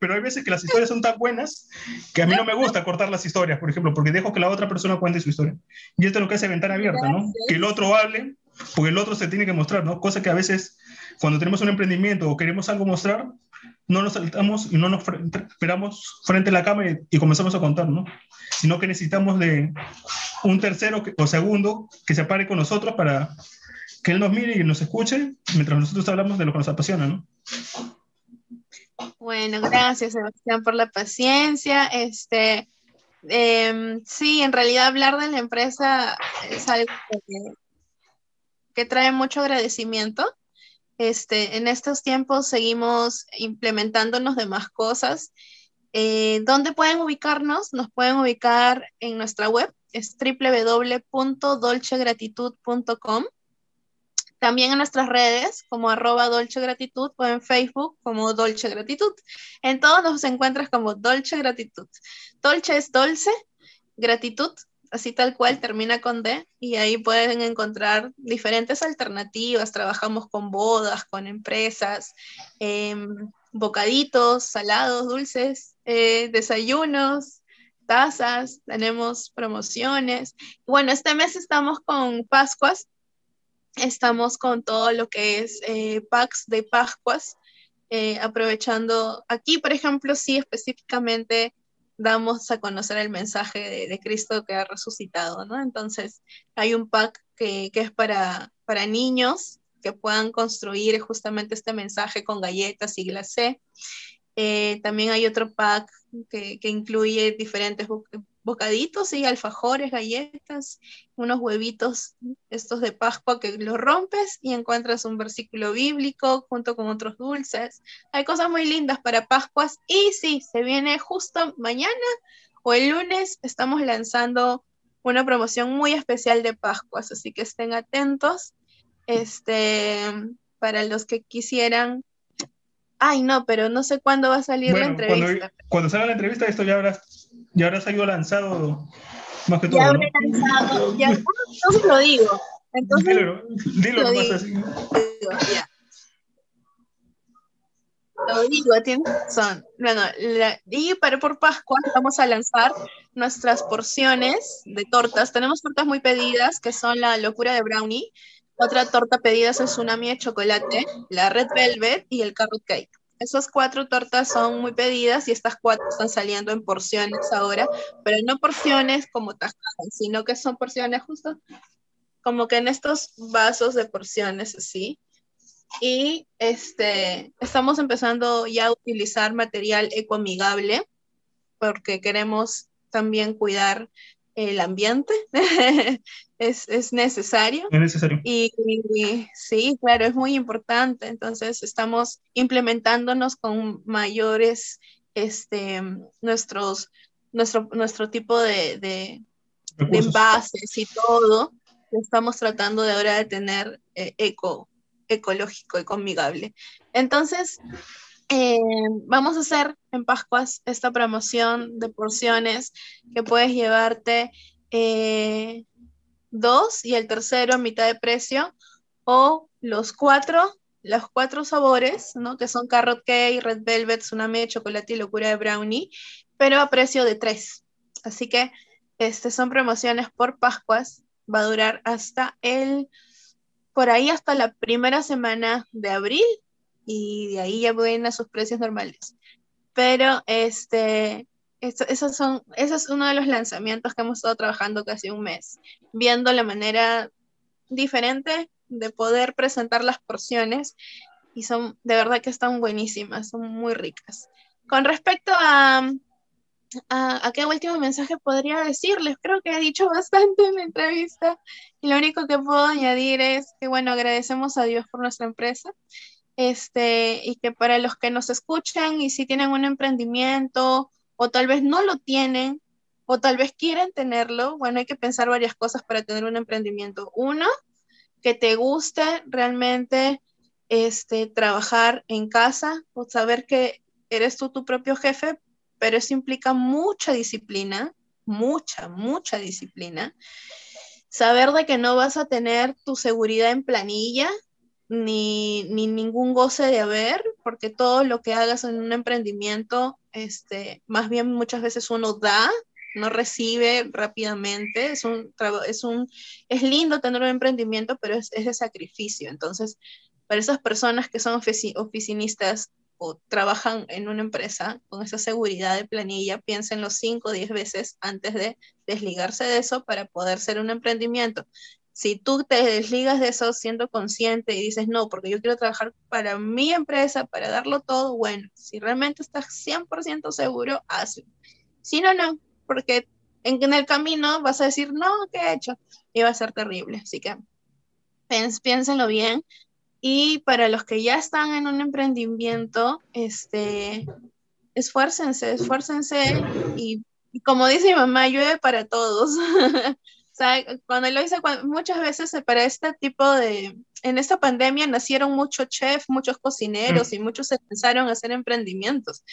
pero, hay, veces que las historias son tan buenas que a mí no me gusta cortar las historias, por ejemplo, porque dejo que la otra persona cuente su historia. Y esto es lo que hace ventana abierta, ¿no? Que el otro hable, porque el otro se tiene que mostrar, ¿no? Cosa que a veces cuando tenemos un emprendimiento o queremos algo mostrar, no nos saltamos y no nos esperamos frente a la cámara y, comenzamos a contar, ¿no? Sino que necesitamos de un tercero o segundo que se pare con nosotros para que él nos mire y nos escuche mientras nosotros hablamos de lo que nos apasiona, ¿no? Bueno, gracias Sebastián por la paciencia. Este, em, sí, en realidad hablar de la empresa es algo que, trae mucho agradecimiento. Este, en estos tiempos seguimos implementándonos de más cosas. Eh, ¿Dónde pueden ubicarnos? Nos pueden ubicar en nuestra web, es www.dolcegratitud.com. También en nuestras redes, como arroba Dolce Gratitud, o en Facebook como Dolce Gratitud. En todos nos encuentras como Dolce Gratitud. Dolce es dulce, gratitud, así tal cual, termina con D, y ahí pueden encontrar diferentes alternativas. Trabajamos con bodas, con empresas, em, bocaditos, salados, dulces, eh, desayunos, tazas, tenemos promociones. Bueno, este mes estamos con Pascuas, estamos con todo lo que es eh, packs de Pascuas, eh, aprovechando aquí, por ejemplo, sí específicamente damos a conocer el mensaje de, Cristo que ha resucitado, ¿no? Entonces, hay un pack que, es para, para niños, que puedan construir justamente este mensaje con galletas y glacé. Eh, también hay otro pack que, que incluye diferentes bocaditos y alfajores, galletas, unos huevitos estos de Pascua que los rompes y encuentras un versículo bíblico junto con otros dulces. Hay cosas muy lindas para Pascuas y sí, se viene justo mañana o el lunes estamos lanzando una promoción muy especial de Pascuas, así que estén atentos. Este, para los que quisieran Ay, no, pero no sé cuándo va a salir la entrevista. Cuando, salga la entrevista, esto ya habrá, ya habrá salido lanzado más que todo. Ya habrá lanzado, ya, entonces lo digo. Entonces, dilo, dilo lo digo, así. ya. Lo digo, tienes razón. Bueno, y para por Pascua vamos a lanzar nuestras porciones de tortas. Tenemos tortas muy pedidas, que son la locura de brownie, otra torta pedida es el tsunami de chocolate, la red velvet y el carrot cake. Esas cuatro tortas son muy pedidas y estas cuatro están saliendo en porciones ahora, pero no porciones como tajadas, sino que son porciones justo como que en estos vasos de porciones así. Y este, estamos empezando ya a utilizar material ecoamigable porque queremos también cuidar el ambiente es, es, necesario. Es necesario. Y, sí, claro, es muy importante. Entonces estamos implementándonos con mayores, este, nuestros, nuestro, nuestro tipo de, de, envases y todo. Estamos tratando de ahora de tener eh, eco, ecológico, ecomigable. Entonces, eh, vamos a hacer en Pascuas esta promoción de porciones que puedes llevarte eh, dos y el tercero a mitad de precio o los cuatro, los cuatro sabores, ¿no? Que son carrot cake, red velvet, tsunami chocolate y locura de brownie, pero a precio de tres. Así que este, son promociones por Pascuas, va a durar hasta el, por ahí hasta la primera semana de abril, y de ahí ya pueden a sus precios normales. Pero este, esos son, ese es uno de los lanzamientos que hemos estado trabajando casi un mes, viendo la manera diferente de poder presentar las porciones y son de verdad que están buenísimas, son muy ricas. Con respecto a, a, a, qué último mensaje podría decirles, creo que he dicho bastante en la entrevista y lo único que puedo añadir es que, bueno, agradecemos a Dios por nuestra empresa este, y que para los que nos escuchan y si tienen un emprendimiento o tal vez no lo tienen o tal vez quieren tenerlo, bueno, hay que pensar varias cosas para tener un emprendimiento. Uno, que te guste realmente este, trabajar en casa o saber que eres tú tu propio jefe, pero eso implica mucha disciplina, mucha, mucha disciplina. Saber de que no vas a tener tu seguridad en planilla, ni, ningún goce de haber, porque todo lo que hagas en un emprendimiento, este, más bien muchas veces uno da, no recibe rápidamente, es un, es un, es lindo tener un emprendimiento, pero es, es de sacrificio. Entonces, para esas personas que son oficinistas o trabajan en una empresa con esa seguridad de planilla, piensen los 5 o 10 veces antes de desligarse de eso para poder ser un emprendimiento si tú te desligas de eso siendo consciente y dices, no, porque yo quiero trabajar para mi empresa, para darlo todo, bueno, si realmente estás 100% seguro, hazlo. Si no, no, porque en, el camino vas a decir, no, ¿qué he hecho? Y va a ser terrible. Así que piénsenlo bien. Y para los que ya están en un emprendimiento, este, esfuércense, esfuércense y, y como dice mi mamá, llueve para todos. sea, cuando lo hice, muchas veces para este tipo de, en esta pandemia nacieron muchos chefs, muchos cocineros mm. y muchos se pensaron hacer emprendimientos.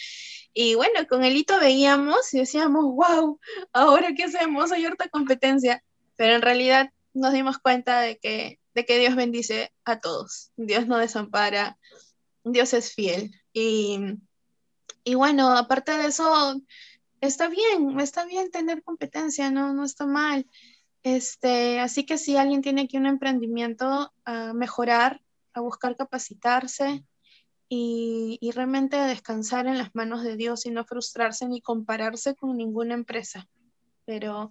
Y bueno, con el hito veíamos y decíamos, wow, ahora qué hacemos, hay harta competencia. Pero en realidad nos dimos cuenta de que, de que Dios bendice a todos. Dios no desampara, Dios es fiel. Y, y bueno, aparte de eso, está bien, está bien tener competencia, no, no está mal. Este, así que si alguien tiene aquí un emprendimiento, mejorar, a buscar capacitarse y, y, realmente descansar en las manos de Dios y no frustrarse ni compararse con ninguna empresa. Pero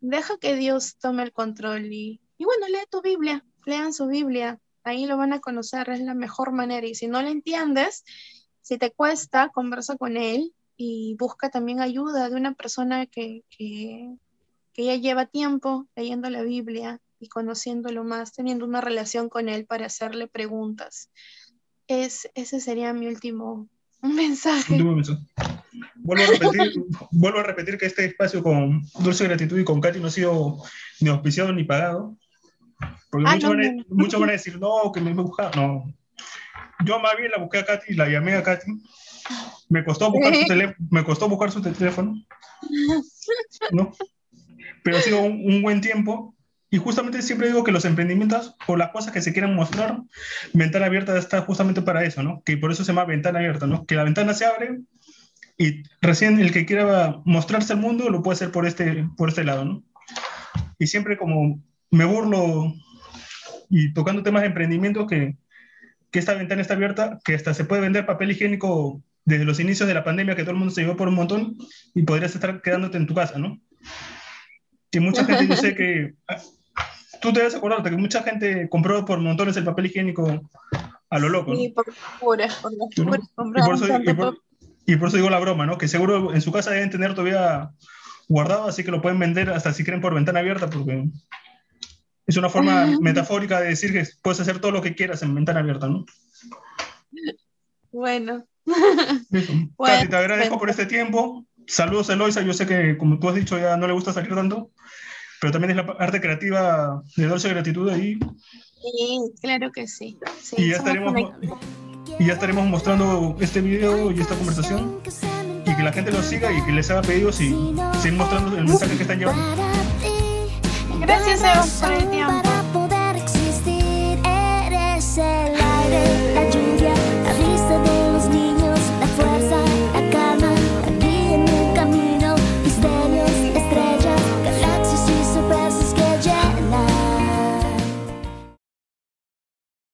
deja que Dios tome el control y, y bueno, lee tu Biblia, lean su Biblia, ahí lo van a conocer, es la mejor manera. Y si no lo entiendes, si te cuesta, conversa con él y busca también ayuda de una persona que, que, que ya lleva tiempo leyendo la Biblia y conociéndolo más, teniendo una relación con él para hacerle preguntas. Es, ese sería mi último mensaje. Vuelvo a, repetir, vuelvo a repetir que este espacio con Dulce Gratitud y con Katy no ha sido ni auspiciado ni pagado. Porque ah, muchos, van a, decir, no, que me busca. No. Yo más bien la busqué a Katy, la llamé a Katy. Me costó buscar su, me costó buscar su teléfono. ¿no? Pero ha sido un buen tiempo y justamente siempre digo que los emprendimientos o las cosas que se quieran mostrar, Ventana Abierta está justamente para eso, ¿no? Que por eso se llama Ventana Abierta, ¿no? Que la ventana se abre y recién el que quiera mostrarse al mundo lo puede hacer por este, por este lado, ¿no? Y siempre como me burlo y tocando temas de emprendimiento que, que esta ventana está abierta, que hasta se puede vender papel higiénico desde los inicios de la pandemia, que todo el mundo se llevó por un montón y podrías estar quedándote en tu casa, ¿no? Y mucha gente, yo sé que tú debes acordarte que mucha gente compró por montones el papel higiénico a lo loco. Sí, por puras, por las puras. Y por, eso, y, por, eso, digo la broma, ¿no? Que seguro en su casa deben tener todavía guardado, así que lo pueden vender hasta si quieren por ventana abierta, porque es una forma metafórica de decir que puedes hacer todo lo que quieras en ventana abierta, ¿no? Bueno. Katy, te agradezco por este tiempo. Saludos a Eloisa, yo sé que como tú has dicho ya no le gusta salir tanto, pero también es la parte creativa de Dolce Gratitud ahí. Sí, claro que sí. sí y, ya estaremos, y ya estaremos mostrando este video y esta conversación y que la gente lo siga y que les haga pedidos y sigan mostrando el mensaje que están llevando. Gracias, Evo, por el tiempo.